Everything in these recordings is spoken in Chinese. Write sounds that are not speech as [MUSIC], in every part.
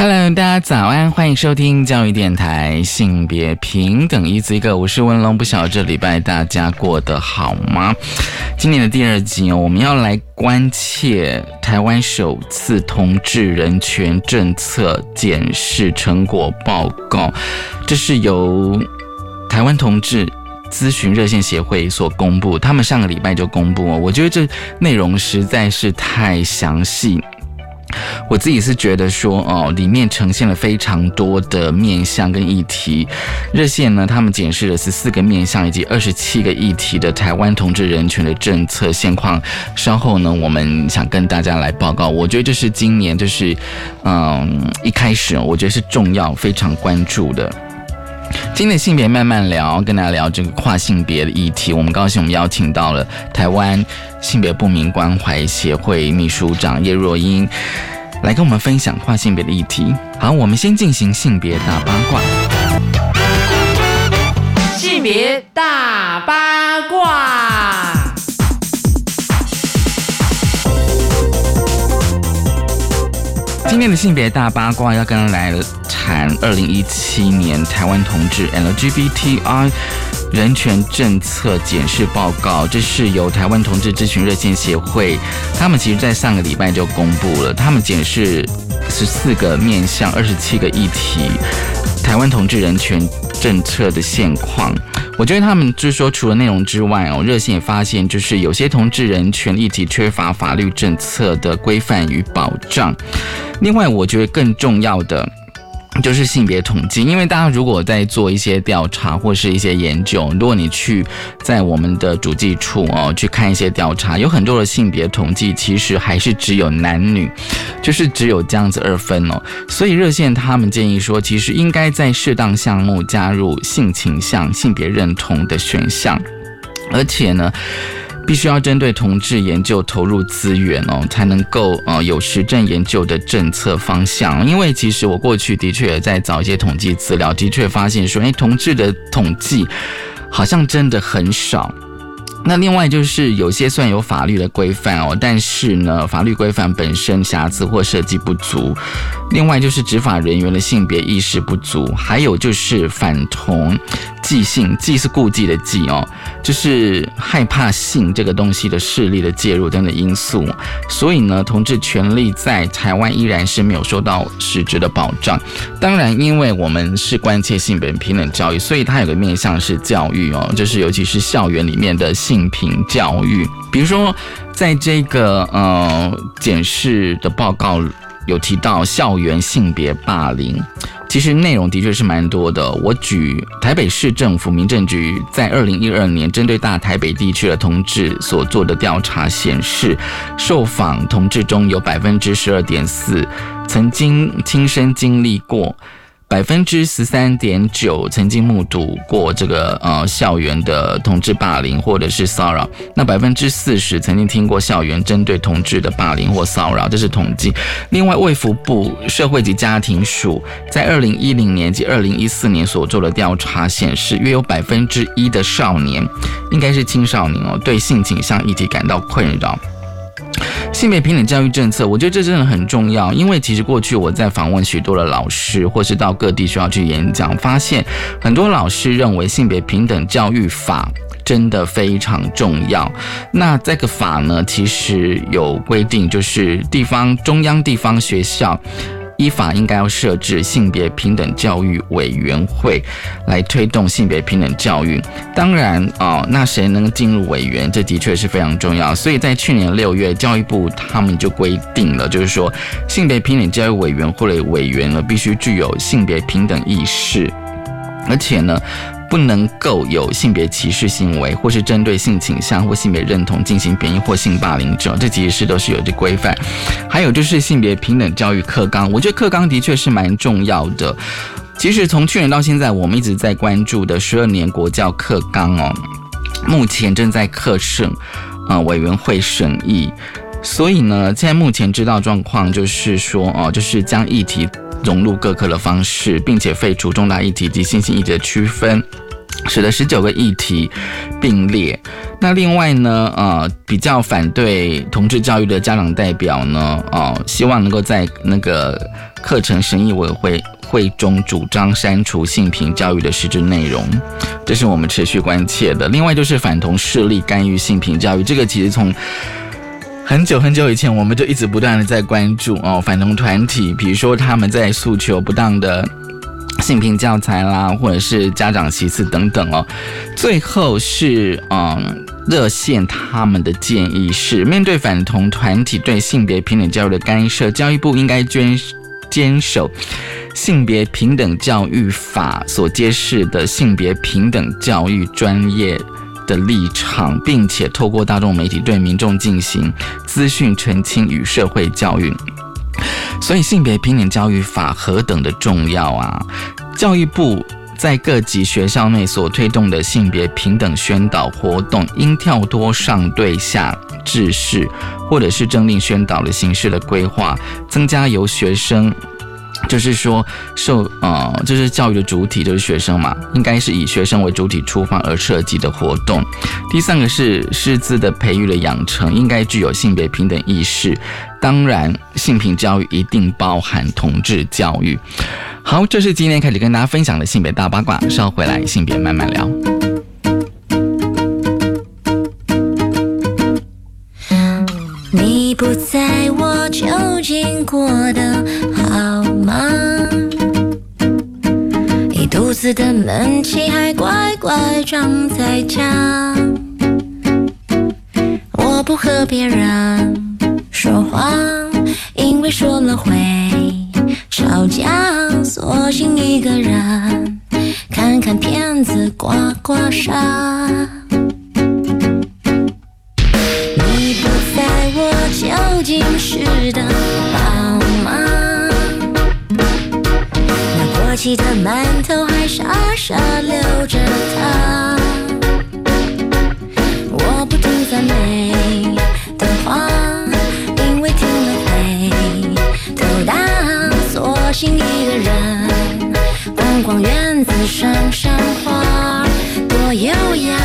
Hello，大家早安，欢迎收听教育电台性别平等一字一个，我是文龙，不晓得这礼拜大家过得好吗？今年的第二集哦，我们要来关切台湾首次同志人权政策检视成果报告，这是由台湾同志咨询热线协会所公布，他们上个礼拜就公布哦，我觉得这内容实在是太详细。我自己是觉得说，哦，里面呈现了非常多的面向跟议题。热线呢，他们检视了十四个面向以及二十七个议题的台湾同志人群的政策现况。稍后呢，我们想跟大家来报告。我觉得这是今年，就是嗯，一开始我觉得是重要、非常关注的。今天的性别慢慢聊，跟大家聊这个跨性别的议题。我们高兴，我们邀请到了台湾性别不明关怀协会秘书长叶若英，来跟我们分享跨性别的议题。好，我们先进行性别大八卦。性别大八卦。今天的性别大八卦要跟来二零一七年台湾同志 LGBTI 人权政策检视报告，这是由台湾同志咨询热线协会，他们其实在上个礼拜就公布了，他们检视十四个面向二十七个议题，台湾同志人权政策的现况。我觉得他们就是说，除了内容之外哦，热线也发现，就是有些同志人权议题缺乏法律政策的规范与保障。另外，我觉得更重要的就是性别统计，因为大家如果在做一些调查或是一些研究，如果你去在我们的主计处哦去看一些调查，有很多的性别统计其实还是只有男女，就是只有这样子二分哦。所以热线他们建议说，其实应该在适当项目加入性倾向、性别认同的选项，而且呢。必须要针对同志研究投入资源哦，才能够呃有实证研究的政策方向。因为其实我过去的确也在找一些统计资料，的确发现说，哎，同志的统计好像真的很少。那另外就是有些算有法律的规范哦，但是呢，法律规范本身瑕疵或设计不足。另外就是执法人员的性别意识不足，还有就是反同忌性，忌是顾忌的忌哦，就是害怕性这个东西的势力的介入等等因素。所以呢，同志权利在台湾依然是没有受到实质的保障。当然，因为我们是关切性别平等教育，所以它有个面向是教育哦，就是尤其是校园里面的性平教育。比如说，在这个呃检视的报告。有提到校园性别霸凌，其实内容的确是蛮多的。我举台北市政府民政局在二零一二年针对大台北地区的同志所做的调查显示，受访同志中有百分之十二点四曾经亲身经历过。百分之十三点九曾经目睹过这个呃校园的同志霸凌或者是骚扰，那百分之四十曾经听过校园针对同志的霸凌或骚扰，这是统计。另外，卫福部社会及家庭署在二零一零年及二零一四年所做的调查显示，约有百分之一的少年，应该是青少年哦，对性倾向议题感到困扰。性别平等教育政策，我觉得这真的很重要，因为其实过去我在访问许多的老师，或是到各地学校去演讲，发现很多老师认为性别平等教育法真的非常重要。那这个法呢，其实有规定，就是地方中央地方学校。依法应该要设置性别平等教育委员会，来推动性别平等教育。当然啊，那谁能进入委员，这的确是非常重要。所以在去年六月，教育部他们就规定了，就是说性别平等教育委员会的委员呢，必须具有性别平等意识，而且呢。不能够有性别歧视行为，或是针对性倾向或性别认同进行贬义或性霸凌者，这其实是都是有这规范。还有就是性别平等教育课纲，我觉得课纲的确是蛮重要的。其实从去年到现在，我们一直在关注的十二年国教课纲哦，目前正在课审，呃，委员会审议。所以呢，现在目前知道状况就是说，哦，就是将议题融入各科的方式，并且废除重大议题及新兴议题的区分，使得十九个议题并列。那另外呢，呃，比较反对同志教育的家长代表呢，哦，希望能够在那个课程审议委员会会中主张删除性平教育的实质内容，这是我们持续关切的。另外就是反同势力干预性平教育，这个其实从很久很久以前，我们就一直不断的在关注哦，反同团体，比如说他们在诉求不当的性平教材啦，或者是家长歧视等等哦。最后是嗯，热线他们的建议是，面对反同团体对性别平等教育的干涉，教育部应该坚坚守性别平等教育法所揭示的性别平等教育专业。的立场，并且透过大众媒体对民众进行资讯澄清与社会教育。所以，性别平等教育法何等的重要啊！教育部在各级学校内所推动的性别平等宣导活动，应跳脱上对下制式，或者是政令宣导的形式的规划，增加由学生。就是说，受呃，就是教育的主体就是学生嘛，应该是以学生为主体出发而设计的活动。第三个是师资的培育的养成，应该具有性别平等意识。当然，性平教育一定包含同志教育。好，这是今天开始跟大家分享的性别大八卦，稍回来性别慢慢聊。你不在我究竟过得吗？一肚子的闷气还乖乖装在家。我不和别人说话，因为说了会吵架，索性一个人看看片子，刮刮痧。你不在我究竟是的那过期的馒头还傻傻留着它。我不听赞美的话，因为听了会头大，索性一个人逛逛院子，赏赏花，多优雅。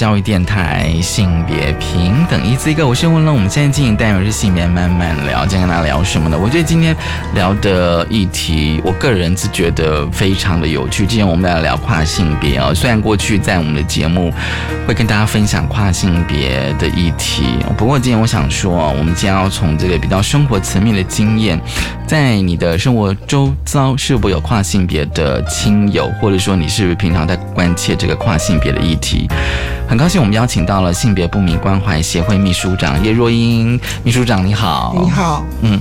教育电台，性别平等一字一个，我是温乐。我们现在进行单元是性别慢慢聊，今天跟大家聊什么呢？我觉得今天聊的议题，我个人是觉得非常的有趣。今天我们来聊跨性别啊，虽然过去在我们的节目会跟大家分享跨性别的议题，不过今天我想说，我们今天要从这个比较生活层面的经验，在你的生活周遭是否有跨性别的亲友，或者说你是不是平常在关切这个跨性别的议题？很高兴我们邀请到了性别不明关怀协会秘书长叶若英秘书长，你好。[LAUGHS] 你好，嗯，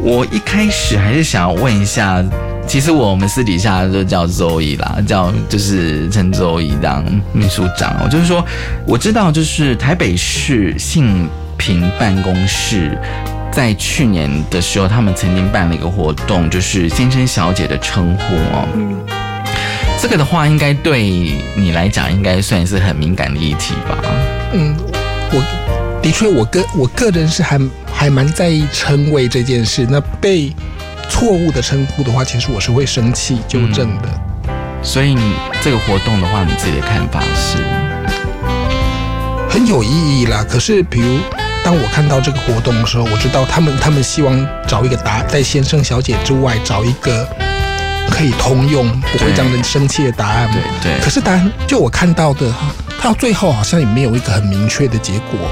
我一开始还是想要问一下，其实我们私底下就叫周怡啦，叫就是称周怡当秘书长。我就是说，我知道就是台北市性平办公室。在去年的时候，他们曾经办了一个活动，就是先生小姐的称呼哦。嗯，这个的话，应该对你来讲，应该算是很敏感的议题吧？嗯，我的确，我个我个人是还还蛮在意称谓这件事。那被错误的称呼的话，其实我是会生气纠正的。所以你这个活动的话，你自己的看法是？很有意义啦。可是，比如当我看到这个活动的时候，我知道他们他们希望找一个答，在先生小姐之外找一个可以通用、不会让人生气的答案。对对可是答案，就我看到的，到最后好像也没有一个很明确的结果。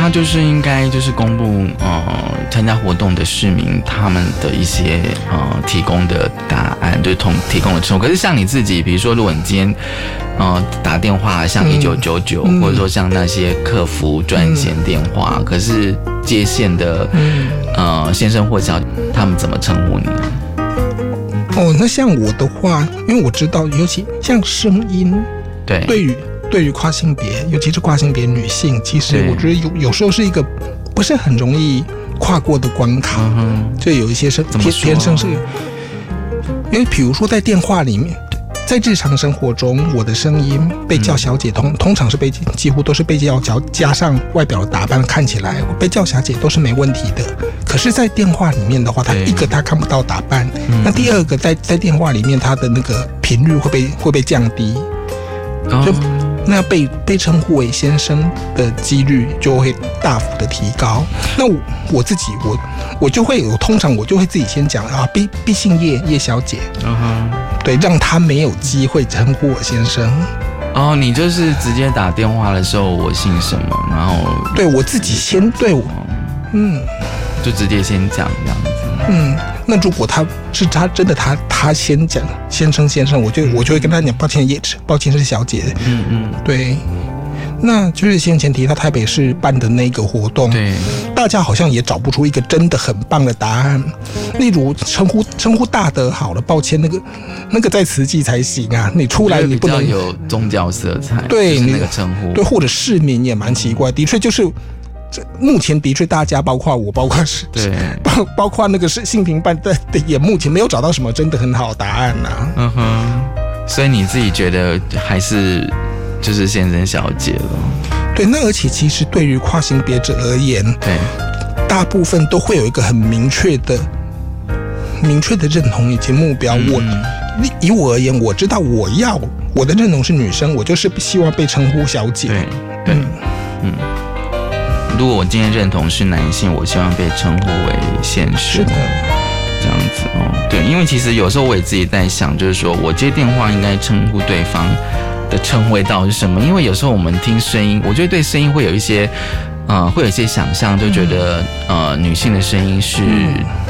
他就是应该就是公布呃参加活动的市民他们的一些呃提供的答案，就是同提供的称呼。可是像你自己，比如说如果你今天呃打电话像一九九九，嗯。或者说像那些客服专线电话，可是接线的嗯，呃先生或小姐，他们怎么称呼你呢？哦，那像我的话，因为我知道，尤其像声音，对。对于对于跨性别，尤其是跨性别女性，其实我觉得有有时候是一个不是很容易跨过的关卡。嗯，就有一些是天天生是，因为比如说在电话里面，在日常生活中，我的声音被叫小姐通通常是被几乎都是被叫小加上外表的打扮，看起来被叫小姐都是没问题的。可是，在电话里面的话，他一个他看不到打扮，嗯。那第二个在在电话里面，他的那个频率会被会被降低，哦。就那被被称呼为先生的几率就会大幅的提高。那我我自己我我就会我通常我就会自己先讲啊，毕毕姓叶叶小姐，嗯哼。对，让她没有机会称呼我先生。哦，你就是直接打电话的时候，我姓什么，然后对我自己先对我，嗯就直接先讲这样子。嗯。那如果他是他真的他他先讲先生先生，我就我就会跟他讲抱歉叶抱歉是小姐，嗯嗯，对。那就是先前提到台北市办的那个活动，对，大家好像也找不出一个真的很棒的答案。例如称呼称呼大德好了，抱歉，那个那个在慈济才行啊，你出来你不能有宗教色彩，对就是那个称呼，对，或者市民也蛮奇怪，的确就是。这目前的确，大家包括我，包括是对，[LAUGHS] 包包括那个是性平办的，的也目前没有找到什么真的很好的答案呐、嗯哼，所以你自己觉得还是就是先生小姐了，对，那而且其实对于跨性别者而言，对，大部分都会有一个很明确的、明确的认同以及目标。我嗯以以我而言，我知道我要我的认同是女生，我就是希望被称呼小姐。对对，嗯。如果我今天认同是男性，我希望被称呼为先生。是的，这样子哦，对，因为其实有时候我也自己在想，就是说我接电话应该称呼对方的称谓到底是什么？因为有时候我们听声音，我觉得对声音会有一些，呃，会有一些想象，就觉得、呃，女性的声音是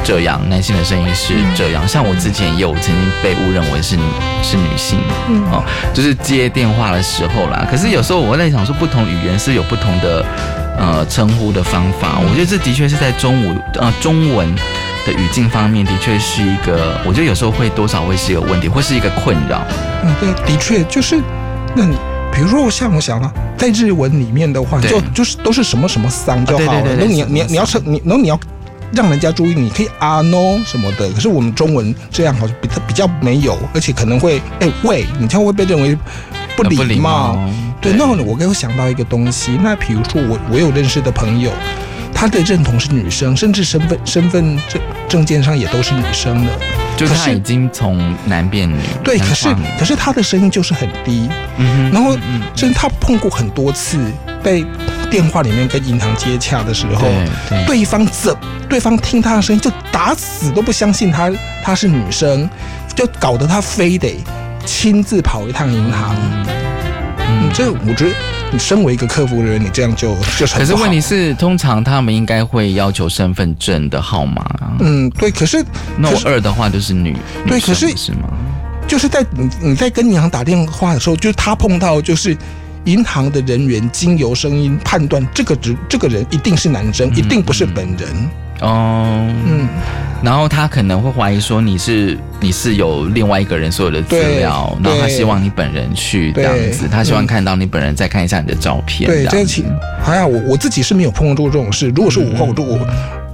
这样，男性的声音是这样。像我之前也有曾经被误认为是是女性，哦，就是接电话的时候啦。可是有时候我在想说，不同语言是有不同的呃称呼的方法。我觉得这的确是在中文呃中文的语境方面，的确是一个，我觉得有时候会多少会是有问题，或是一个困扰。嗯，对，的确就是，那你比如说我像我想啊，在日文里面的话，就就是都是什么什么桑就好了。啊对对对对然后你你你要桑称你，然后你要让人家注意，你可以啊 no 什么的。可是我们中文这样好像比较比较没有，而且可能会哎喂，你这样会被认为不礼貌。貌对，那我给我想到一个东西，那比如说我我有认识的朋友，他的认同是女生，甚至身份身份证证件上也都是女生的。就是可是他已经从男变女，对，可是可是他的声音就是很低，嗯哼然后真的他碰过很多次被电话里面跟银行接洽的时候，对对。对方怎对方听他的声音就打死都不相信他她是女生，就搞得他非得亲自跑一趟银行。嗯，这我觉得你身为一个客服人员，你这样就就是很可是问题是，通常他们应该会要求身份证的号码啊。嗯，对，可是那我二的话就是女，对可是是吗？就是在你你在跟银行打电话的时候，就是他碰到就是银行的人员经由声音判断这个人这个人一定是男生，一定不是本人。哦，嗯，然后他可能会怀疑说你是你是有另外一个人所有的资料，然后他希望你本人去这样子，他希望嗯看到你本人，再看一下你的照片。对，这样子这个其还好，我我自己是没有碰过这种事。如果是我我就我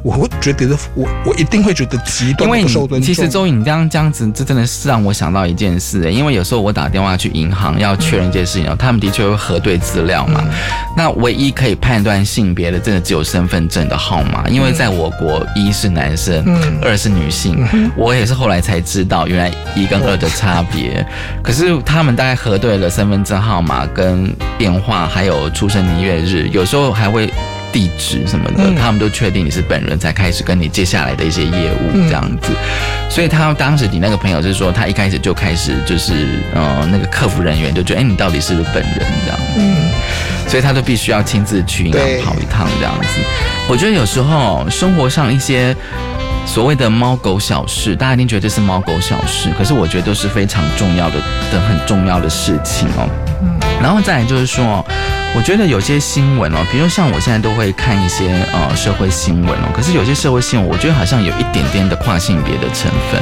我会觉得我我一定会觉得极端受尊重。你其实周颖你这样这样子，这真的是让我想到一件事、欸，因为有时候我打电话去银行要确认一件事情哦，他们的确会核对资料嘛。那唯一可以判断性别的，真的只有身份证的号码，因为在我国一是男生，嗯二是女性。我也是后来才知道，原来一跟二的差别。可是他们大概核对了身份证号码、跟电话，还有出生年月日，有时候还会。地址什么的，嗯他们都确定你是本人，才开始跟你接下来的一些业务嗯这样子。所以他当时你那个朋友是说，他一开始就开始就是呃那个客服人员就觉得，哎、你到底是不是本人这样？嗯，所以他就必须要亲自去银行跑一趟这样子。我觉得有时候生活上一些所谓的猫狗小事，大家一定觉得这是猫狗小事，可是我觉得都是非常重要的的很重要的事情哦。然后再来就是说，我觉得有些新闻哦，比如像我现在都会看一些呃社会新闻哦，可是有些社会新闻，我觉得好像有一点点的跨性别的成分。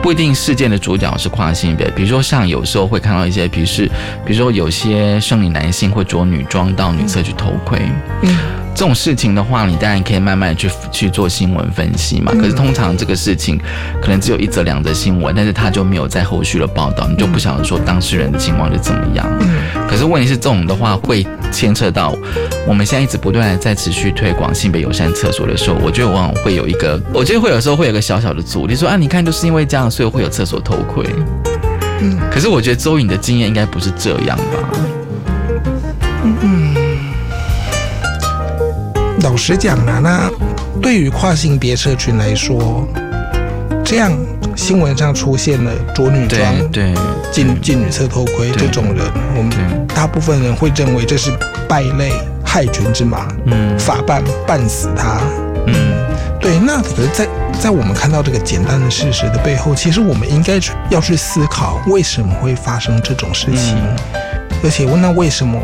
不一定事件的主角是跨性别，比如说像有时候会看到一些，比如是，比如说有些生理男性会着女装到女厕去偷窥，嗯这种事情的话，你当然可以慢慢地去去做新闻分析嘛。可是通常这个事情可能只有一则两则新闻，但是他就没有在后续的报道，你就不晓得说当事人的情况是怎么样。可是问题是这种的话会牵扯到我们现在一直不断的在持续推广性别友善厕所的时候，我觉得往往会有一个，我觉得会有时候会有个小小的阻力，说啊，你看就是因为这样，所以会有厕所偷窥。嗯可是我觉得周颖的经验应该不是这样吧？老实讲啊，那对于跨性别社群来说，这样新闻上出现了着女装对进进女厕偷窥这种人，我们，大部分人会认为这是败类、害群之马，嗯。法办办死他。嗯。对，那可是在，在我们看到这个简单的事实的背后，其实我们应该去要去思考为什么会发生这种事情，而且问那为什么，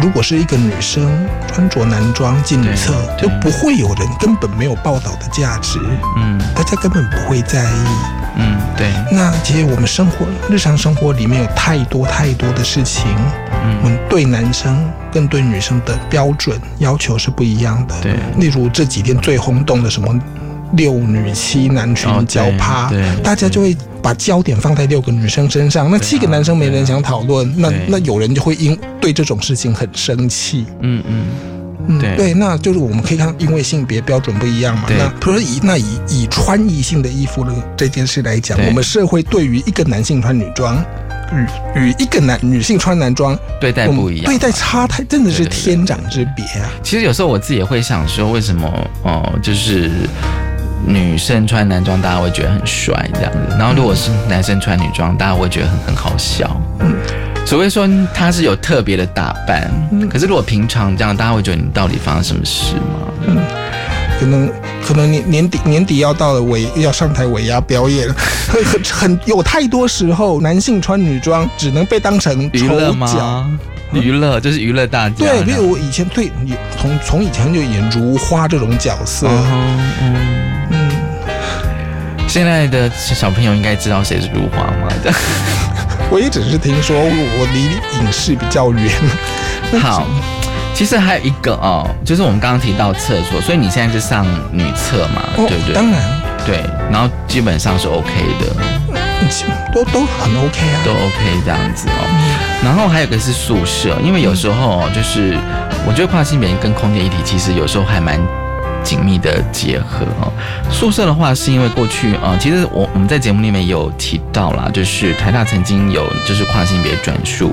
如果是一个女生穿着男装进女厕，就不会有人根本没有报道的价值，嗯。大家根本不会在意。嗯，对，那其实我们生活日常生活里面有太多太多的事情，嗯。我们对男生跟对女生的标准要求是不一样的。对。例如这几天最轰动的什么六女七男群交趴，对大家就会把焦点放在六个女生身上，那七个男生没人想讨论，那那有人就会因对这种事情很生气。嗯嗯嗯，对对，那就是我们可以看，因为性别标准不一样嘛。那比如说以那以以穿异性的衣服的这件事来讲，我们社会对于一个男性穿女装，与与一个男女性穿男装，对待不一样，对待差太真的是天壤之别啊。其实有时候我自己也会想说，为什么哦、就是女生穿男装，大家会觉得很帅这样子，然后如果是男生穿女装，大家会觉得很很好笑。嗯，除非说他是有特别的打扮，可是如果平常这样，大家会觉得你到底发生什么事吗？嗯可能可能年年底年底要到了尾要上台尾牙表演，[LAUGHS] 很很很有太多时候，男性穿女装只能被当成娱乐。吗？娱乐就是娱乐大家。对，比如我以前对也从从以前就演如花这种角色，嗯嗯，嗯，现在的小朋友应该知道谁是如花吗？[LAUGHS] 我也只是听说，我离影视比较远。好，其实还有一个哦，就是我们刚刚提到厕所，所以你现在是上女厕嘛，哦对不对？当然，对，然后基本上是 OK 的，嗯都都很 OK 啊。都 OK 这样子哦。然后还有个是宿舍，因为有时候哦就是我觉得跨性别跟空间一体其实有时候还蛮紧密的结合哦。宿舍的话，是因为过去呃，其实我我们在节目里面有提到啦，就是台大曾经有就是跨性别转述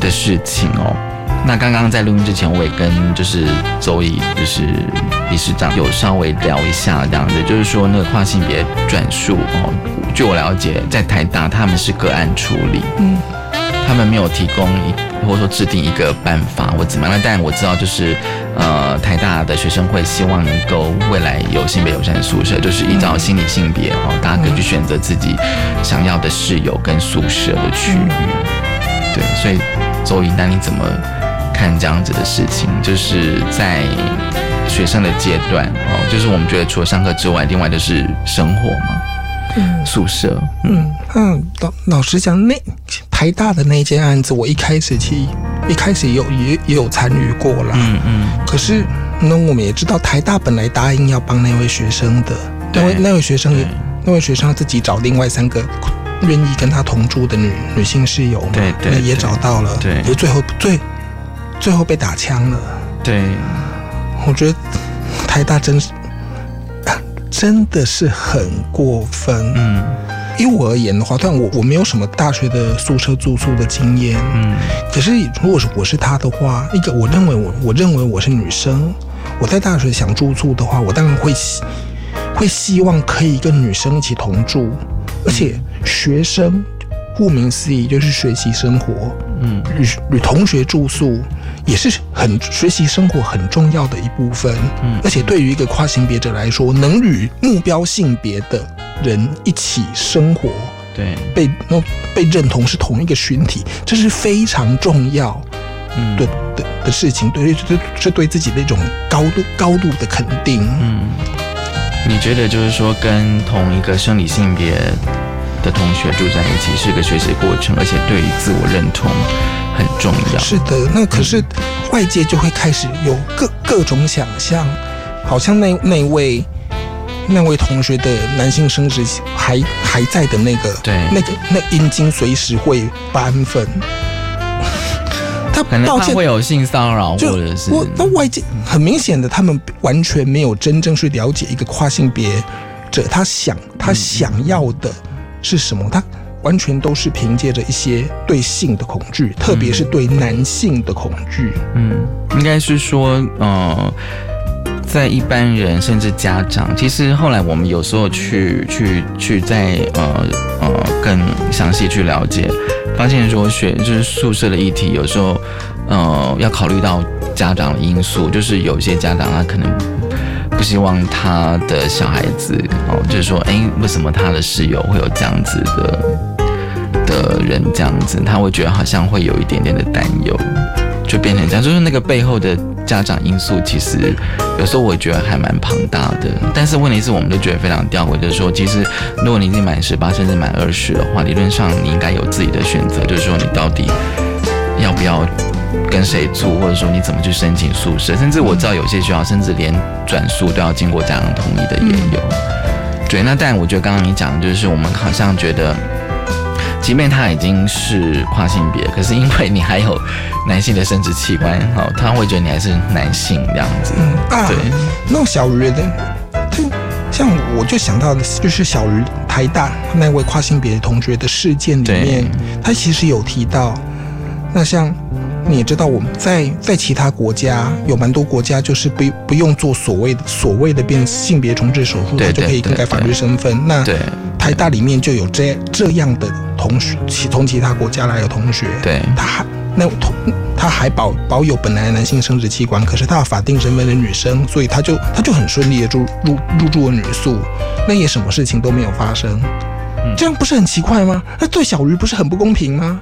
的事情哦。那刚刚在录音之前，我也跟就是周乙就是理事长有稍微聊一下这样子，就是说那个跨性别转述哦，据我了解，在台大他们是个案处理，嗯，他们没有提供一或者说制定一个办法或怎么样，但我知道就是呃台大的学生会希望能够未来有性别友善宿舍，就是依照心理性别哦，大家可以去选择自己想要的室友跟宿舍的区域。对，所以周颖，那你怎么看这样子的事情？就是在学生的阶段哦，就是我们觉得除了上课之外，另外就是生活嘛，嗯宿舍，嗯嗯，老老实讲，那台大的那件案子，我一开始其一开始也有也也有参与过啦。嗯嗯，可是那我们也知道，台大本来答应要帮那位学生的，那位那位学生对。那位学生自己找另外三个愿意跟他同住的女女性室友嘛，对对那也找到了，对。可是最后最最后被打枪了。对，我觉得台大真是啊真的是很过分。嗯以我而言的话，但我我没有什么大学的宿舍住宿的经验。嗯可是如果是我是他的话，一个我认为我我认为我是女生，我在大学想住宿的话，我当然会希会希望可以跟女生一起同住，而且学生顾名思义就是学习生活，嗯与与同学住宿也是很学习生活很重要的一部分。嗯而且对于一个跨性别者来说，能与目标性别的人一起生活，对，被那被认同是同一个群体，这是非常重要嗯的的的事情，对对，是对自己的一种高度高度的肯定。嗯，你觉得就是说跟同一个生理性别的同学住在一起是个学习过程，而且对于自我认同很重要。是的，那可是外界就会开始有各各种想象，好像那那位那位同学的男性生殖器还还在的那个，对那个那阴茎随时会斑分。[LAUGHS] 他可能他会有性骚扰，或就者是我那外界很明显的，他们完全没有真正去了解一个跨性别者他想他想要的是什么，他完全都是凭借着一些对性的恐惧，特别是对男性的恐惧。嗯，应该是说，呃，在一般人甚至家长，其实后来我们有时候去去去在呃呃更详细去了解，发现说学就是宿舍的议题，有时候呃要考虑到家长的因素，就是有些家长他可能。不希望他的小孩子哦，就是说，哎，为什么他的室友会有这样子的的人这样子，他会觉得好像会有一点点的担忧，就变成这样。就是那个背后的家长因素，其实有时候我觉得还蛮庞大的。但是问题是，我们都觉得非常吊诡，就是说，其实如果你已经满十八，甚至满二十的话，理论上你应该有自己的选择，就是说你到底要不要。跟谁住，或者说你怎么去申请宿舍，甚至我知道有些学校甚至连转宿都要经过家长同意的也有。对，那但我觉得刚刚你讲的就是我们好像觉得，即便他已经是跨性别，可是因为你还有男性的生殖器官，好，他会觉得你还是男性这样子。嗯啊，对，那小鱼的，就像我就想到的就是小鱼台大那位跨性别同学的事件里面，他其实有提到，那像。你也知道，我们在在其他国家有蛮多国家，就是不不用做所谓的所谓的变性别重置手术，他就可以更改法律身份。那台大里面就有这这样的同学，其从其他国家来的同学，对他还那同他还保保有本来的男性生殖器官，可是他的法定身份的女生，所以他就他就很顺利的入入入住了女宿，那也什么事情都没有发生，嗯这样不是很奇怪吗？那对小鱼不是很不公平吗？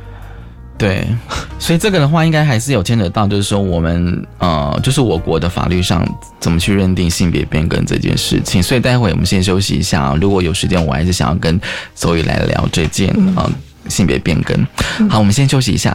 对，[LAUGHS] 所以这个的话，应该还是有牵扯到，就是说我们呃，就是我国的法律上怎么去认定性别变更这件事情。所以待会我们先休息一下啊，如果有时间，我还是想要跟所以来聊这件啊性别变更。好，我们先休息一下。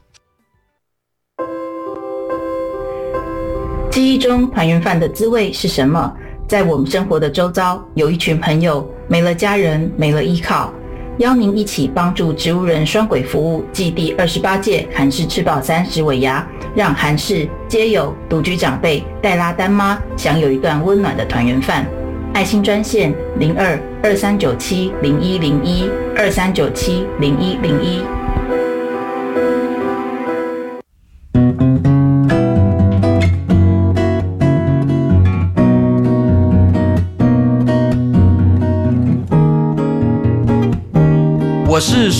记忆中团圆饭的滋味是什么？在我们生活的周遭，有一群朋友没了家人，没了依靠，邀您一起帮助植物人双轨服务暨第二十八届韩式吃饱三十尾牙，让韩式街友、独居长辈、带拉单妈享有一段温暖的团圆饭。爱心专线零二二三九七零一零一二三九七零一零一。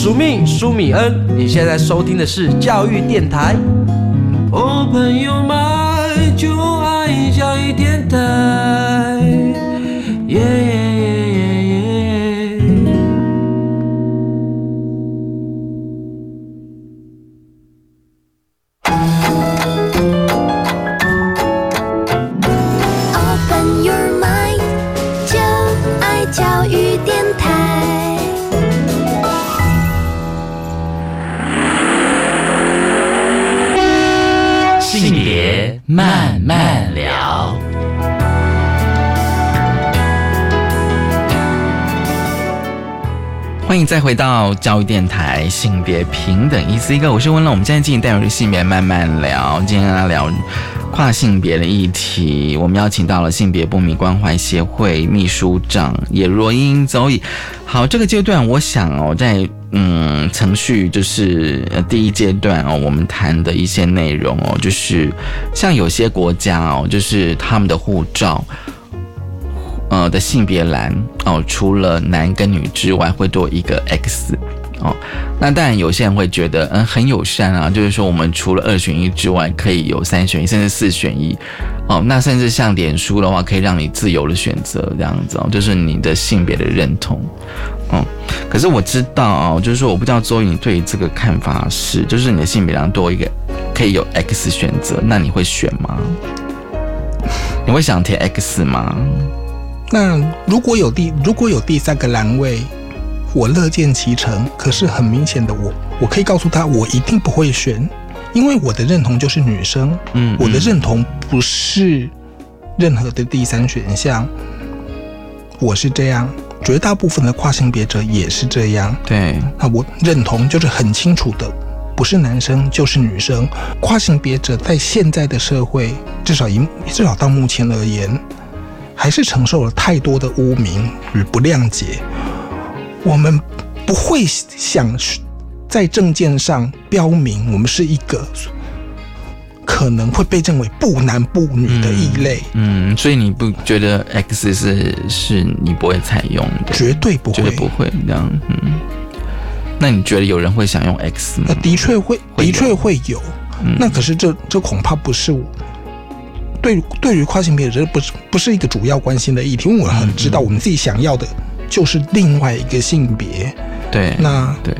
我是苏命苏米恩，你现在收听的是教育电台。哦，朋友们就爱教育电台。耶再回到教育电台性别平等一四一个，我是温乐。我们现在进行带入性别慢慢聊，今天跟大家聊跨性别的议题。我们邀请到了性别不明关怀协会秘书长叶若英 Zoe。好，这个阶段我想哦，在嗯程序就是第一阶段哦，我们谈的一些内容哦，就是像有些国家哦，就是他们的护照。呃的性别栏哦，除了男跟女之外，会多一个 X 哦。那当然有些人会觉得，嗯，很友善啊，就是说我们除了二选一之外，可以有三选一，甚至四选一哦。那甚至像脸书的话，可以让你自由的选择这样子哦，就是你的性别的认同。哦，可是我知道哦，就是说我不知道周颖对于这个看法是，就是你的性别栏多一个可以有 X 选择，那你会选吗？你会想填 X 吗？那如果有第如果有第三个栏位，我乐见其成。可是很明显的我，我可以告诉他，我一定不会选，因为我的认同就是女生，嗯我的认同不是任何的第三选项。我是这样，绝大部分的跨性别者也是这样。对，那我认同就是很清楚的，不是男生就是女生。跨性别者在现在的社会，至少以至少到目前而言，还是承受了太多的污名与不谅解。我们不会想在证件上标明我们是一个可能会被认为不男不女的异类，嗯，所以你不觉得 X 是是你不会采用的？绝对不会绝对。不会这样。嗯，那你觉得有人会想用 X 吗那？的确会，的确会有。嗯那可是这这恐怕不是我对对于跨性别这不是不是一个主要关心的议题，因为我很知道我们自己想要的就是另外一个性别。对，那对，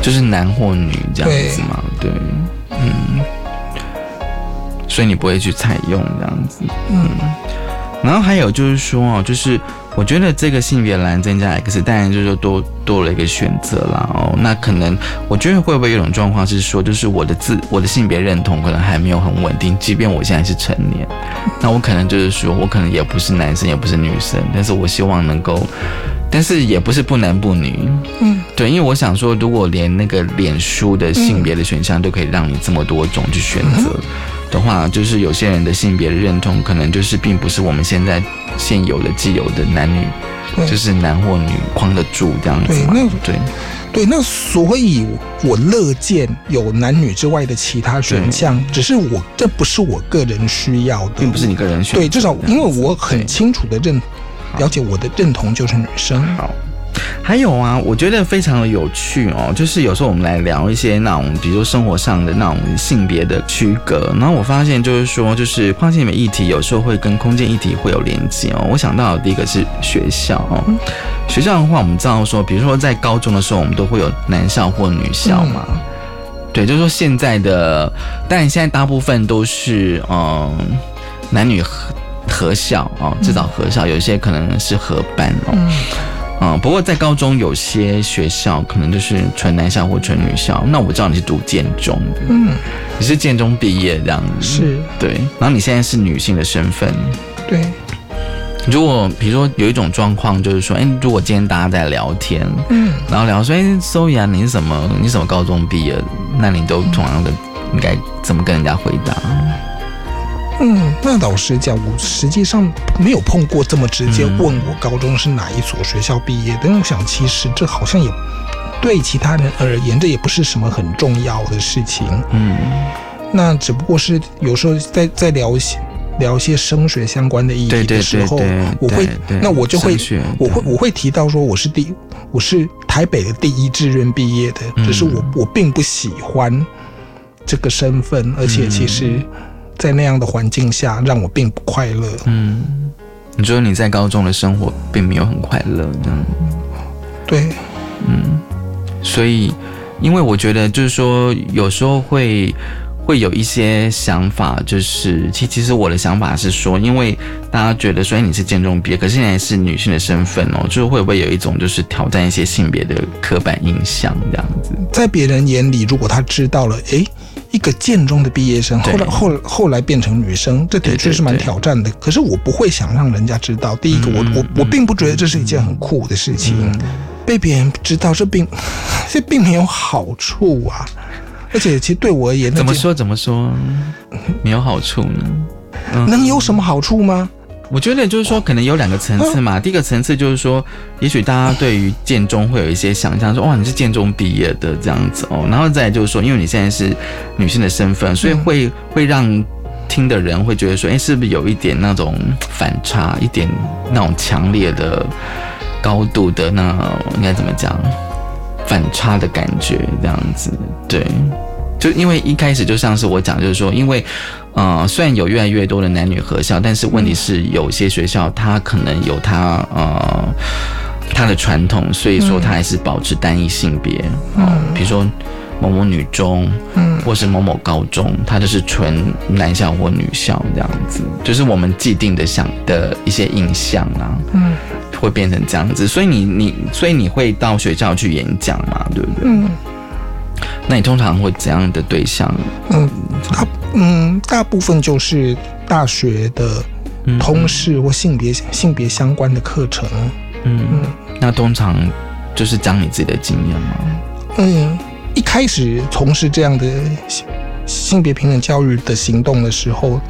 就是男或女这样子嘛。对，嗯，所以你不会去采用这样子。嗯，然后还有就是说哦，就是我觉得这个性别栏增加 X，当然就是多多了一个选择啦哦。那可能我觉得会不会有一种状况是说，就是我的自我的性别认同可能还没有很稳定，即便我现在是成年，[LAUGHS] 那我可能就是说我可能也不是男生也不是女生，但是我希望能够但是也不是不男不女。嗯，对，因为我想说，如果连那个脸书的性别的选项都可以让你这么多种去选择的话，就是有些人的性别的认同可能就是并不是我们现在现有的既有的男女，就是男或女框得住这样子嘛。对那对对，那所以我乐见有男女之外的其他选项，只是我这不是我个人需要的，并不是你个人选择对，至少因为我很清楚的认了解我的认同就是女生。好。还有啊，我觉得非常的有趣哦，就是有时候我们来聊一些那种，比如说生活上的那种性别的区隔，然后我发现就是说，就是跨性别议题有时候会跟空间议题会有连接哦。我想到的第一个是学校哦，学校的话，我们知道说，比如说在高中的时候，我们都会有男校或女校嘛。对，就是说现在的，当然现在大部分都是嗯男女合合校哦，至少合校，有一些可能是合班哦。嗯，不过在高中有些学校可能就是纯男校或纯女校。那我知道你是读建中的，嗯，你是建中毕业这样子，是对。然后你现在是女性的身份，对，如果比如说有一种状况，就是说，哎，如果今天大家在聊天，嗯，然后聊说，哎，周雅，你是什么？你什么高中毕业？那你都同样的应该怎么跟人家回答？嗯，那老实讲，我实际上没有碰过这么直接问我高中是哪一所学校毕业的。因为我想，其实这好像也对其他人而言，这也不是什么很重要的事情。嗯，那只不过是有时候在在聊一些聊一些升学相关的议题的时候，对对我会对对那我就会我会我会提到说我是第我是台北的第一志愿毕业的，嗯只是我我并不喜欢这个身份，而且其实，在那样的环境下，让我并不快乐。嗯，你说你在高中的生活并没有很快乐，这样。对，嗯，所以，因为我觉得就是说，有时候会会有一些想法，就是其其实我的想法是说，因为大家觉得虽然，你是建中毕业，可是现在是女性的身份哦，就是会不会有一种就是挑战一些性别的刻板印象这样子？在别人眼里，如果他知道了，诶，一个建中的毕业生，后来后后来变成女生，这的确是蛮挑战的。可是我不会想让人家知道。第一个，我嗯我我并不觉得这是一件很酷的事情，被别人知道，[LAUGHS] 这并这并没有好处啊。而且，其实对我而言，怎么说怎么说 [LAUGHS] 没有好处呢？嗯能有什么好处吗？我觉得就是说，可能有两个层次嘛。第一个层次就是说，也许大家对于建中会有一些想象，说哇，你是建中毕业的这样子哦。然后再就是说，因为你现在是女性的身份，所以会会让听的人会觉得说，哎，是不是有一点那种反差，一点那种强烈的高度的那应该怎么讲，反差的感觉这样子，对。就因为一开始就像是我讲，就是说，因为，呃，虽然有越来越多的男女合校，但是问题是有些学校它可能有它呃它的传统，所以说它还是保持单一性别哦，比如说某某女中，嗯或是某某高中，它就是纯男校或女校这样子，就是我们既定的想的一些印象啊，嗯。会变成这样子，所以你你所以你会到学校去演讲嘛，对不对？嗯。那你通常会怎样的对象？嗯，大嗯大部分就是大学的通识或性别性别相关的课程。嗯，那通常就是讲你自己的经验吗？嗯，一开始从事这样的性性别平等教育的行动的时候，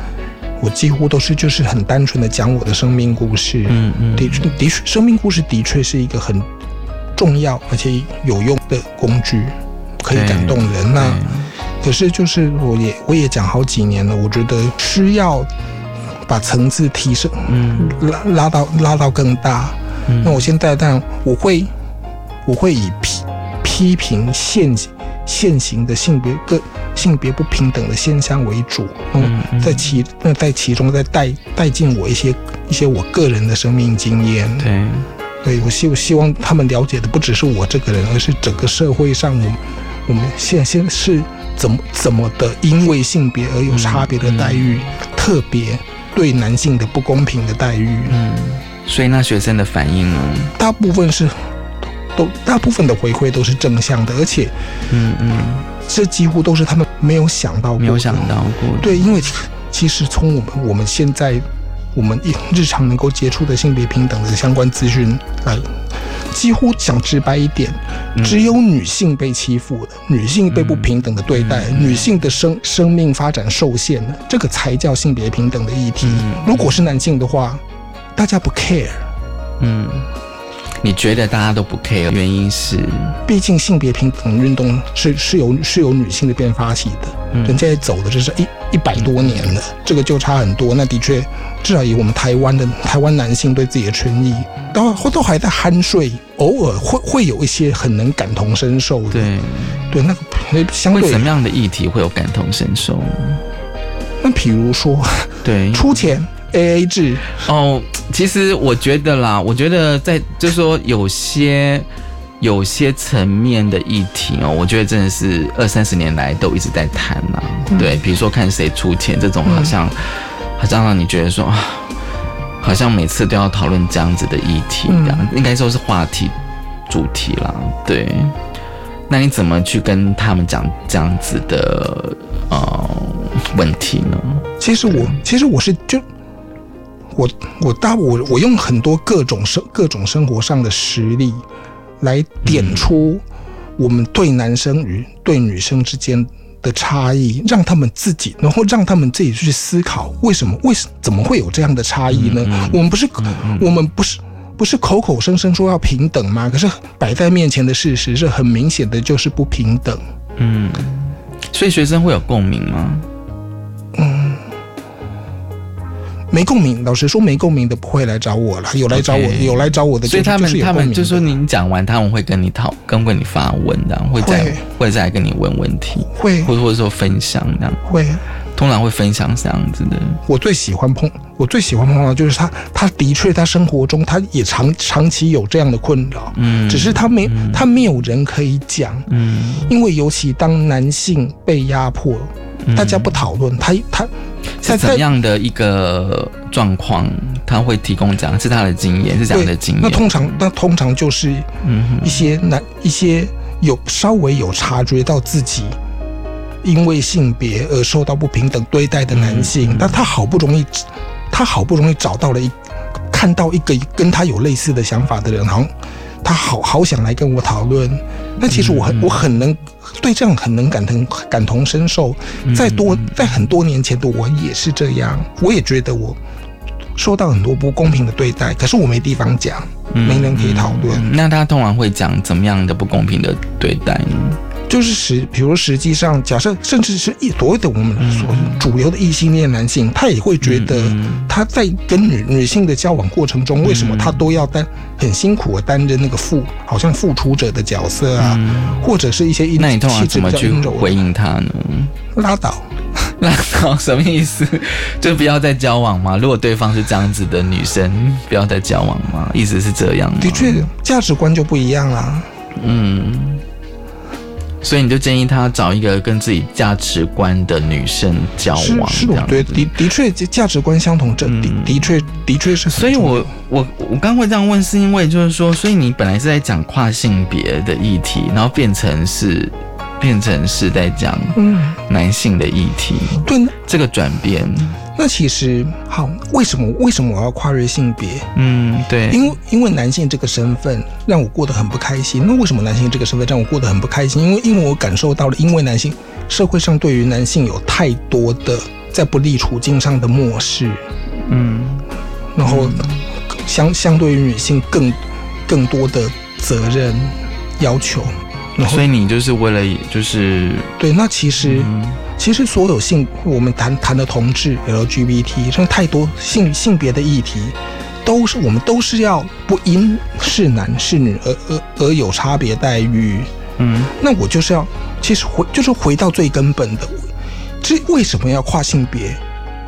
我几乎都是就是很单纯的讲我的生命故事。嗯嗯的确的确，生命故事的确是一个很重要而且有用的工具，可以感动人。那可是就是我也我也讲好几年了，我觉得需要把层次提升，嗯拉拉到拉到更大。嗯那我现在但我会我会以批批评现现行的性别个性别不平等的现象为主，嗯嗯，在其那在其中再带带进我一些一些我个人的生命经验。对，对我希我希望他们了解的不只是我这个人，而是整个社会上我们我们现现是怎么怎么的因为性别而有差别的待遇，特别对男性的不公平的待遇。嗯，所以那学生的反应呢？大部分是都大部分的回馈都是正向的，而且嗯嗯，这几乎都是他们没有想到过，没有想到过。对，因为其实从我们我们现在我们一日常能够接触的性别平等的相关资讯来几乎讲直白一点，只有女性被欺负的，女性被不平等的对待，女性的生生命发展受限了，这个才叫性别平等的议题。如果是男性的话，大家不 care。嗯，你觉得大家都不 care，原因是？毕竟性别平等运动是是由是由女性的变发起的，人家走的就是一一百多年了，这个就差很多。那的确，至少以我们台湾的台湾男性对自己的权益，都都还在酣睡，偶尔会会有一些很能感同身受的。对对，那个相对什么样的议题会有感同身受？那比如说，对出钱。A A 制哦，其实我觉得啦，我觉得在就是说有些有些层面的议题哦，我觉得真的是二三十年来都一直在谈呐。对，比如说看谁出钱这种，好像好像让你觉得说啊，好像每次都要讨论这样子的议题，这样应该说是话题主题啦。对，那你怎么去跟他们讲这样子的呃问题呢？其实我其实我是就。我我大我我用很多各种生各种生活上的实例，来点出我们对男生与对女生之间的差异，让他们自己，然后让他们自己去思考为什么为什怎么会有这样的差异呢？我们不是我们不是不是口口声声说要平等吗？可是摆在面前的事实是很明显的，就是不平等。嗯，所以学生会有共鸣吗？没共鸣，老实说，没共鸣的不会来找我了。有来找我，有来找我的，所以他们他们就说您讲完，他们会跟你讨，跟跟你发问这样，会再会。再跟你问问题，会。或者说分享这样，会通常会分享这样子的。我最喜欢碰，我最喜欢碰到就是他，他的确他生活中他也长长期有这样的困扰，嗯，只是他没他没有人可以讲，嗯，因为尤其当男性被压迫，大家不讨论他他。是怎样的一个状况？他会提供这样是他的经验，是这样的经验。那通常，那通常就是一些男一些有稍微有察觉到自己因为性别而受到不平等对待的男性，但他好不容易，他好不容易找到了一看到一个跟他有类似的想法的人，好像他好好想来跟我讨论。那其实我很我很能。对这样很能感同感同身受，在多在很多年前的我也是这样，我也觉得我受到很多不公平的对待，可是我没地方讲，没人可以讨论。那他通常会讲怎么样的不公平的对待呢？就是实，比如实际上，假设甚至是一所谓的我们所主流的异性恋男性，他也会觉得他在跟女女性的交往过程中，为什么他都要担很辛苦的担任那个付好像付出者的角色啊，或者是一些那你通常怎么去回应他呢？拉倒，[LAUGHS] 拉倒，什么意思？就不要再交往吗？如果对方是这样子的女生，不要再交往吗？意思是这样？的确，价值观就不一样啦。嗯。所以你就建议他找一个跟自己价值观的女生交往，是是，对，的的确价值观相同，这的的确的确是。所以我我我刚会这样问，是因为就是说，所以你本来是在讲跨性别的议题，然后变成是变成是在讲嗯男性的议题，对，这个转变。那其实好，为什么为什么我要跨越性别？嗯，对，因为因为男性这个身份让我过得很不开心。那为什么男性这个身份让我过得很不开心？因为因为我感受到了，因为男性社会上对于男性有太多的在不利处境上的漠视，嗯，然后相相对于女性更更多的责任要求。所以你就是为了就是对，那其实其实所有性我们谈谈的同志 LGBT，像太多性性别的议题，都是我们都是要不因是男是女而而而有差别待遇。嗯，那我就是要其实回就是回到最根本的，这为什么要跨性别？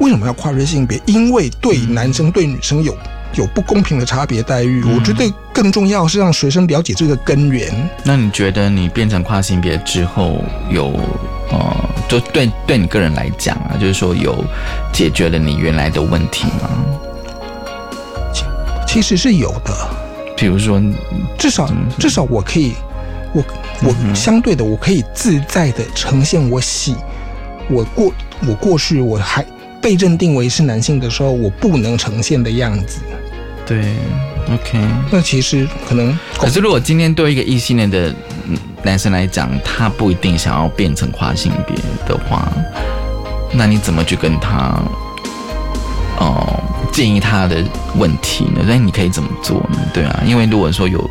为什么要跨越性别？因为对男生对女生有。有不公平的差别待遇，我觉得更重要是让学生了解这个根源。那你觉得你变成跨性别之后，有呃，就对对你个人来讲啊，就是说有解决了你原来的问题吗？其实是有的，比如说，至少至少我可以，我我相对的，我可以自在的呈现我喜，我过我过去我还。被认定为是男性的时候，我不能呈现的样子。对，OK。那其实可能，可是如果今天对一个异性恋的男生来讲，他不一定想要变成跨性别的话，那你怎么去跟他，哦，建议他的问题呢？那你可以怎么做呢？对啊，因为如果说有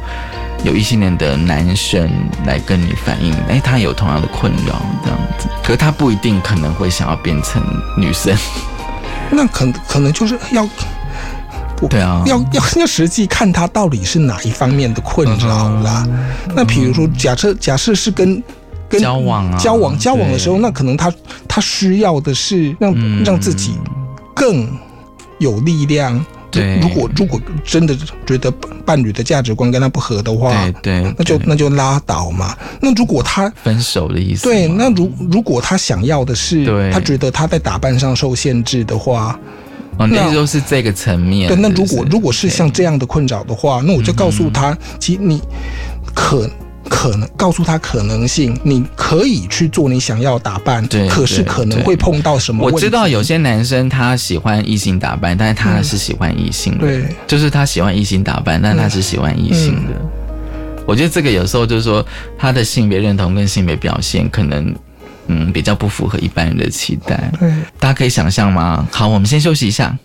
有异性恋的男生来跟你反映，哎，他有同样的困扰这样子，可是他不一定可能会想要变成女生。那可可能就是要，对啊，要要要实际看他到底是哪一方面的困扰啦。那比如说，假设假设是跟跟交往啊，交往交往的时候，那可能他他需要的是让让自己更有力量。对，如果如果真的觉得伴侣的价值观跟他不合的话，对对，那就那就拉倒嘛。那如果他分手的意思，对，那如如果他想要的是，对他觉得他在打扮上受限制的话，哦，那都是这个层面。对，那如果如果是像这样的困扰的话，那我就告诉他，其实你可。可能告诉他可能性，你可以去做你想要打扮，对，可是可能会碰到什么？我知道有些男生他喜欢异性打扮，但是他是喜欢异性的，对，就是他喜欢异性打扮，但他是喜欢异性的。我觉得这个有时候就是说他的性别认同跟性别表现可能嗯比较不符合一般人的期待，对，大家可以想象吗？好，我们先休息一下。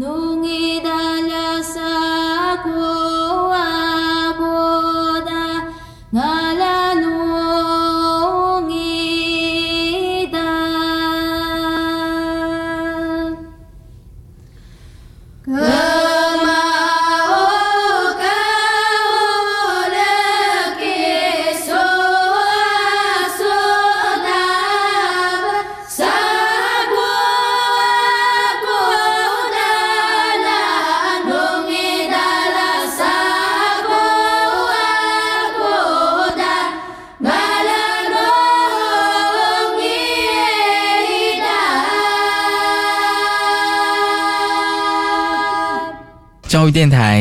教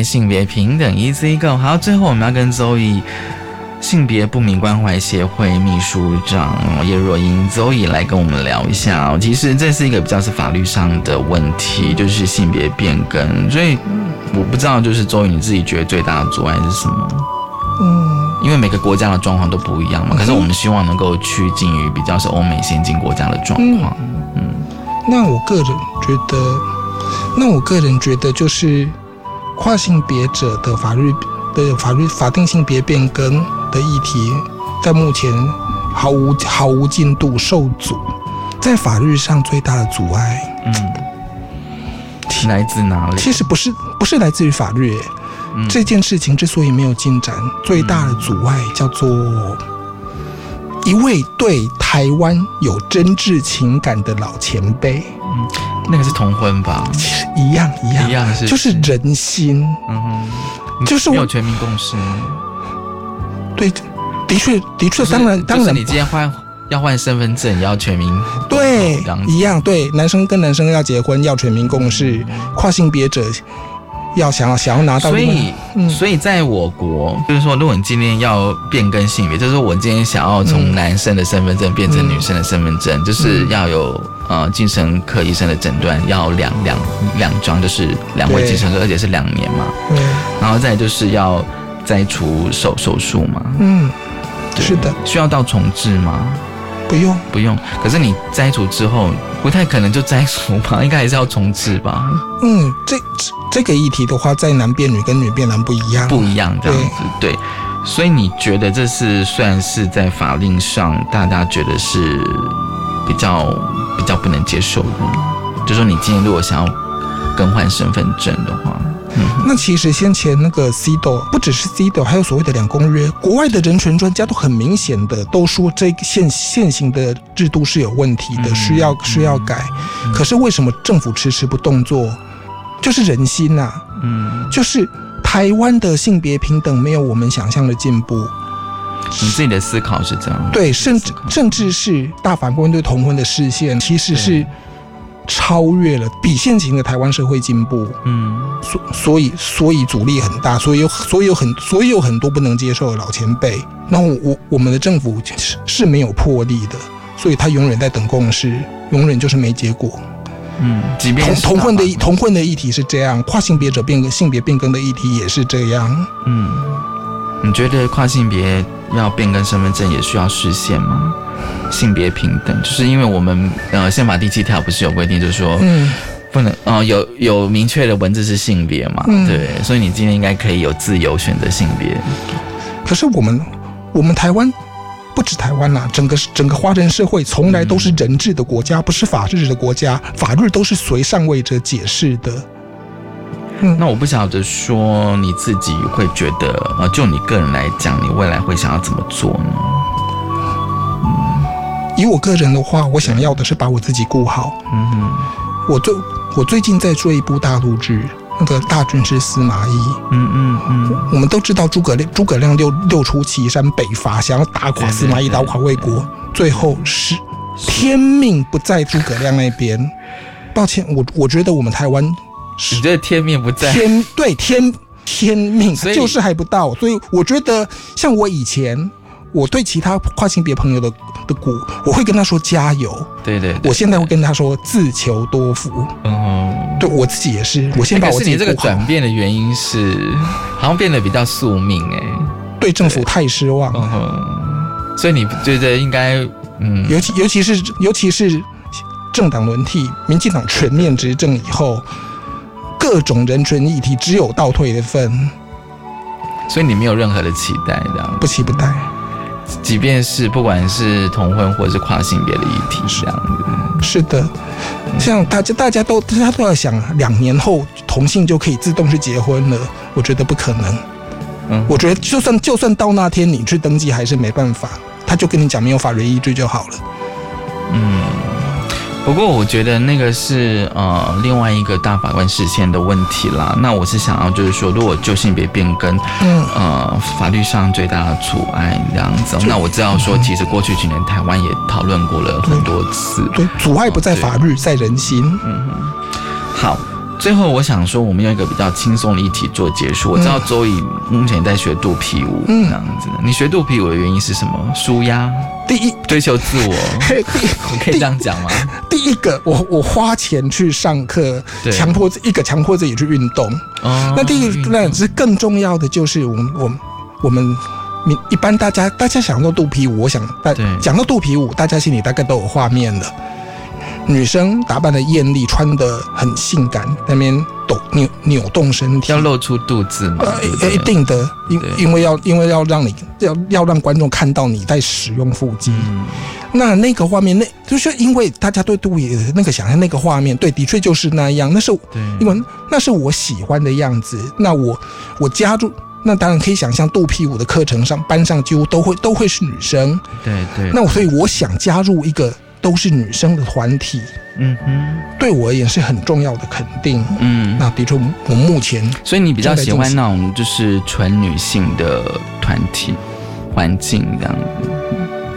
性别平等 Easy Go，好，最后我们要跟周易性别不明关怀协会秘书长叶若英周易来跟我们聊一下哦。其实这是一个比较是法律上的问题，就是性别变更，所以我不知道就是周易你自己觉得最大的阻碍是什么？嗯，因为每个国家的状况都不一样嘛，可是我们希望能够趋近于比较是欧美先进国家的状况。嗯，那我个人觉得，那我个人觉得就是。跨性别者的法律的法律法定性别变更的议题，在目前毫无毫无进度，受阻。在法律上最大的阻碍，嗯，来自哪里？其实不是不是来自于法律，这件事情之所以没有进展，最大的阻碍叫做一位对台湾有真挚情感的老前辈。嗯。那个是同婚吧？一样一样一样是，就是人心。嗯哼，就是没有全民共识。对，的确的确，当然当然，你今天换要换身份证，也要全民对一样，对，男生跟男生要结婚要全民共识，跨性别者要想要想要拿到所，以，嗯所以在我国，就是说，如果你今天要变更性别，就是我今天想要从嗯男生的身份证变成女生的身份证，就是要有呃精神科医生的诊断，要两两两张，就是两位对精神科，而且是两年嘛。嗯然后再就是要摘除手手术嘛。嗯，对是的，需要到重置吗？不用，不用。可是你摘除之后，不太可能就摘除吧？应该还是要重置吧？嗯，这这这个议题的话，在男变女跟女变男不一样，不一样这样子，对。所以你觉得这是算是在法令上大家觉得是比较比较不能接受的，就说你今天如果想要更换身份证的话，嗯，那其实先前那个 CEDAW 不只是 CEDAW，还有所谓的两公约，国外的人权专家都很明显的都说这现现行的制度是有问题的，需要需要改。可是为什么政府迟迟不动作？就是人心呐、嗯，就是台湾的性别平等没有我们想象的进步。你自己的思考是这样，对，甚至甚至是大法官对同婚的视线，其实是超越了比现行的台湾社会进步。嗯，所所以所以阻力很大，所以有所以有很所以有很多不能接受的老前辈。那我我我们的政府是是没有魄力的，所以他永远在等共识，永远就是没结果。嗯，即便同同婚的同婚的议题是这样，跨性别者变更性别变更的议题也是这样。嗯，你觉得跨性别要变更身份证也需要实现吗？性别平等，就是因为我们呃宪法第七条不是有规定，就是说，嗯不能呃有有明确的文字是性别嘛，嗯对，所以你今天应该可以有自由选择性别，可是我们我们台湾不止台湾啦、整个整个华人社会从来都是人治的国家，不是法治的国家，法律都是随上位者解释的。那我不晓得说你自己会觉得呃，就你个人来讲，你未来会想要怎么做呢？嗯以我个人的话，我想要的是把我自己顾好。嗯哼，我最我最近在追一部大陆剧，那个大军师司马懿。嗯嗯嗯，我们都知道诸葛亮，诸葛亮六六出祁山北伐，想要打垮司马懿，打垮魏国，最后是天命不在诸葛亮那边。抱歉，我我觉得我们台湾你觉得天命不在？天对天天命就是还不到，所以我觉得像我以前，我对其他跨性别朋友的的鼓，我会跟他说加油。对对对，我现在会跟他说自求多福。嗯，对我自己也是，我先把欸我自己可是你这个转变的原因是，好像变得比较宿命哎、对政府太失望了。嗯哼，所以你觉得应该嗯，尤其尤其是尤其是政党轮替，民进党全面执政以后，各种人权议题只有倒退的份，所以你没有任何的期待这样，不期不待。即便是不管是同婚或者是跨性别的议题这样子，是的，像大家大家都大家都要想，两年后同性就可以自动去结婚了，我觉得不可能。嗯我觉得就算就算到那天你去登记，还是没办法，他就跟你讲没有法律依据就好了。嗯。不过我觉得那个是呃另外一个大法官视线的问题啦。那我是想要就是说，如果就性别变更，嗯呃法律上最大的阻碍这样子。那我知道说，其实过去几年台湾也讨论过了很多次。对，阻碍不在法律，在人心。嗯哼，好。最后，我想说，我们用一个比较轻松的议题做结束。我知道周乙目前在学肚皮舞，嗯这样子。你学肚皮舞的原因是什么？舒压，第一追求自我，你可以这样讲吗？第一个，我我花钱去上课，对强迫自一个强迫自己去运动。哦那第一个那是更重要的，就是我们我们我们民一般大家大家想到肚皮舞，我想大对讲到肚皮舞，大家心里大概都有画面了。女生打扮的艳丽，穿的很性感，那边抖扭扭动身体，要露出肚子吗？呃一定的，因因为要因为要让你要要让观众看到你在使用腹肌。嗯那那个画面，那就是因为大家对杜比的那个想象，那个画面，对，的确就是那样。那是对因为那是我喜欢的样子。那我我加入，那当然可以想象，肚皮舞的课程上，班上几乎都会都会是女生。对对。那我所以我想加入一个都是女生的团体，嗯哼，对我而言是很重要的肯定。嗯，那的确，我目前所以你比较喜欢那种就是纯女性的团体环境这样子。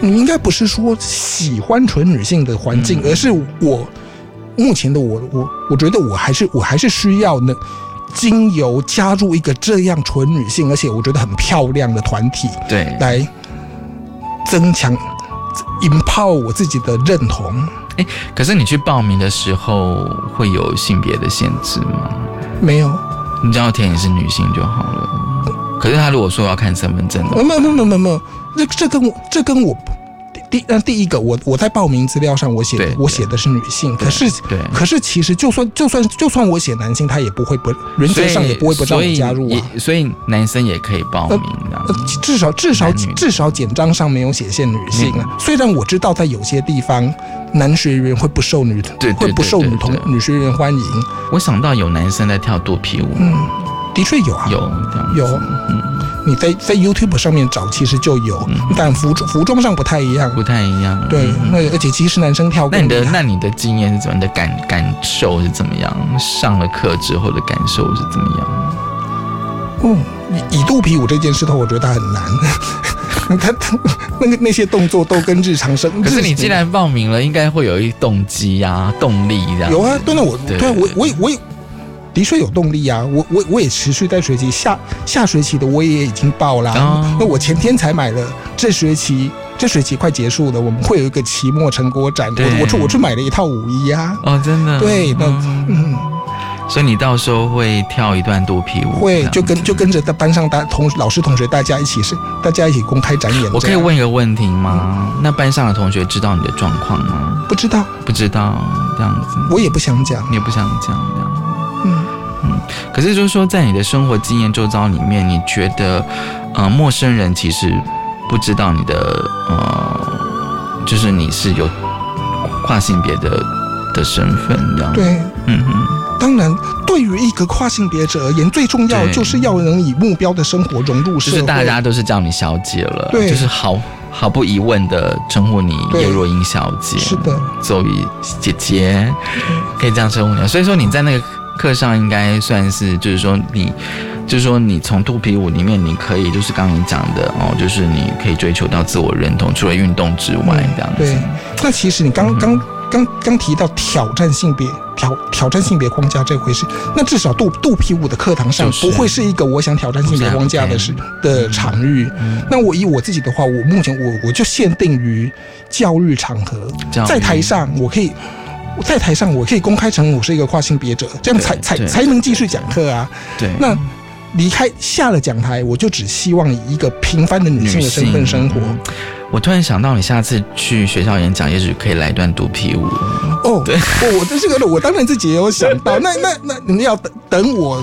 你应该不是说喜欢纯女性的环境，而是我目前的我，我我觉得我还是我还是需要呢，经由加入一个这样纯女性，而且我觉得很漂亮的团体，对，来增强、引爆我自己的认同。哎，可是你去报名的时候会有性别的限制吗？没有，你只要填你是女性就好了。可是他如果说要看身份证，没有没有没有没有，这这跟我这跟我。第那第一个，我我在报名资料上我写的我写的是女性，可是对，可是其实就算就算就算我写男性，他也不会不原则上也不会不让你加入啊。所以男生也可以报名的，至少至少至少简章上没有写限女性啊。虽然我知道在有些地方男学员会不受女会不受女同女学员欢迎。我想到有男生在跳肚皮舞，嗯，的确有啊，有有，嗯。你在在 YouTube 上面找，其实就有，但服装服装上不太一样，不太一样。对，那而且其实男生跳，那你的那你的经验是怎么？你的感感受是怎么样？上了课之后的感受是怎么样？哦，以以肚皮舞这件事头，我觉得它很难。[LAUGHS] 他他那个那些动作都跟日常生，可是你既然报名了，应该会有一动机呀，动力这样。有啊，对那我对我我我也。的确有动力啊！我我我也持续在学习，下下学期的我也已经报了。那我前天才买了，这学期这学期快结束了，我们会有一个期末成果展。我我去我去买了一套舞衣啊！哦，真的。对，那嗯，所以你到时候会跳一段肚皮舞？会，就跟就跟着在班上大同老师同学大家一起是大家一起公开展演。我可以问一个问题吗？那班上的同学知道你的状况吗？不知道，不知道这样子。我也不想讲，你也不想讲这样。可是就是说，在你的生活经验周遭里面，你觉得，呃，陌生人其实不知道你的，呃，就是你是有跨性别的的身份，这样对，嗯哼。当然，对于一个跨性别者而言，最重要就是要能以目标的生活融入社会。就是大家都是叫你小姐了，对，就是毫毫不疑问的称呼你叶若英小姐，是的，周瑜姐姐，可以这样称呼你。所以说你在那个。课上应该算是，就是说你，就是说你从肚皮舞里面，你可以就是刚刚你讲的哦，就是你可以追求到自我认同，除了运动之外，这样子。对，那其实你刚刚刚刚提到挑战性别挑挑战性别框架这回事，那至少肚肚皮舞的课堂上不会是一个我想挑战性别框架的事的场域。那我以我自己的话，我目前我我就限定于教育场合，在台上我可以。在台上，我可以公开承认我是一个跨性别者，这样才才才能继续讲课啊。对，那离开下了讲台，我就只希望以一个平凡的女性的身份生活。我突然想到，你下次去学校演讲，也许可以来一段肚皮舞。哦，[LAUGHS] 对，我这个我当然自己也有想到。那 [LAUGHS] 那那，你要等等我，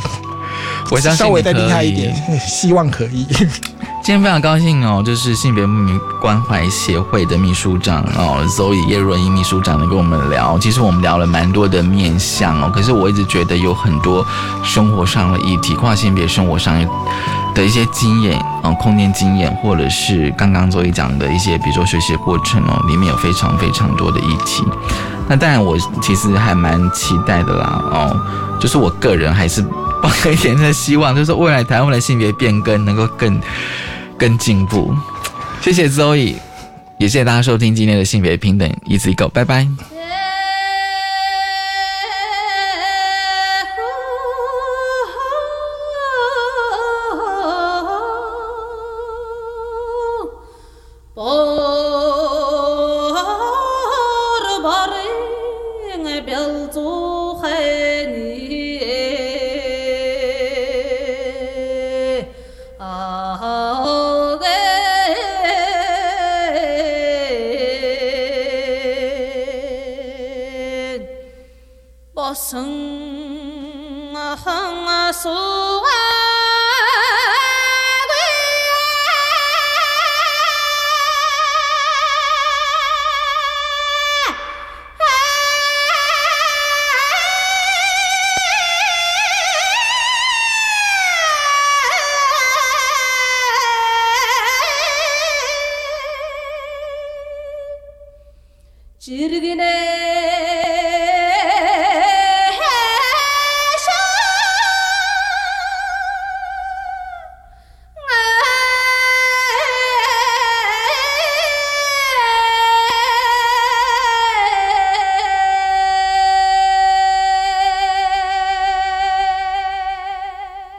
我稍微再厉害一点，希望可以。今天非常高兴哦，就是性别不明关怀协会的秘书长哦，Zoe 叶若英秘书长能跟我们聊。其实我们聊了蛮多的面向哦，可是我一直觉得有很多生活上的议题，跨性别生活上的一些经验啊，空间经验，或者是刚刚 Zoe 讲的一些，比如说学习的过程哦，里面有非常非常多的议题。那当然，我其实还蛮期待的啦哦，就是我个人还是抱一点的希望，就是未来台湾的性别变更能够更。更进步，谢谢 Zoe，也谢谢大家收听今天的性别平等一次一个，拜拜。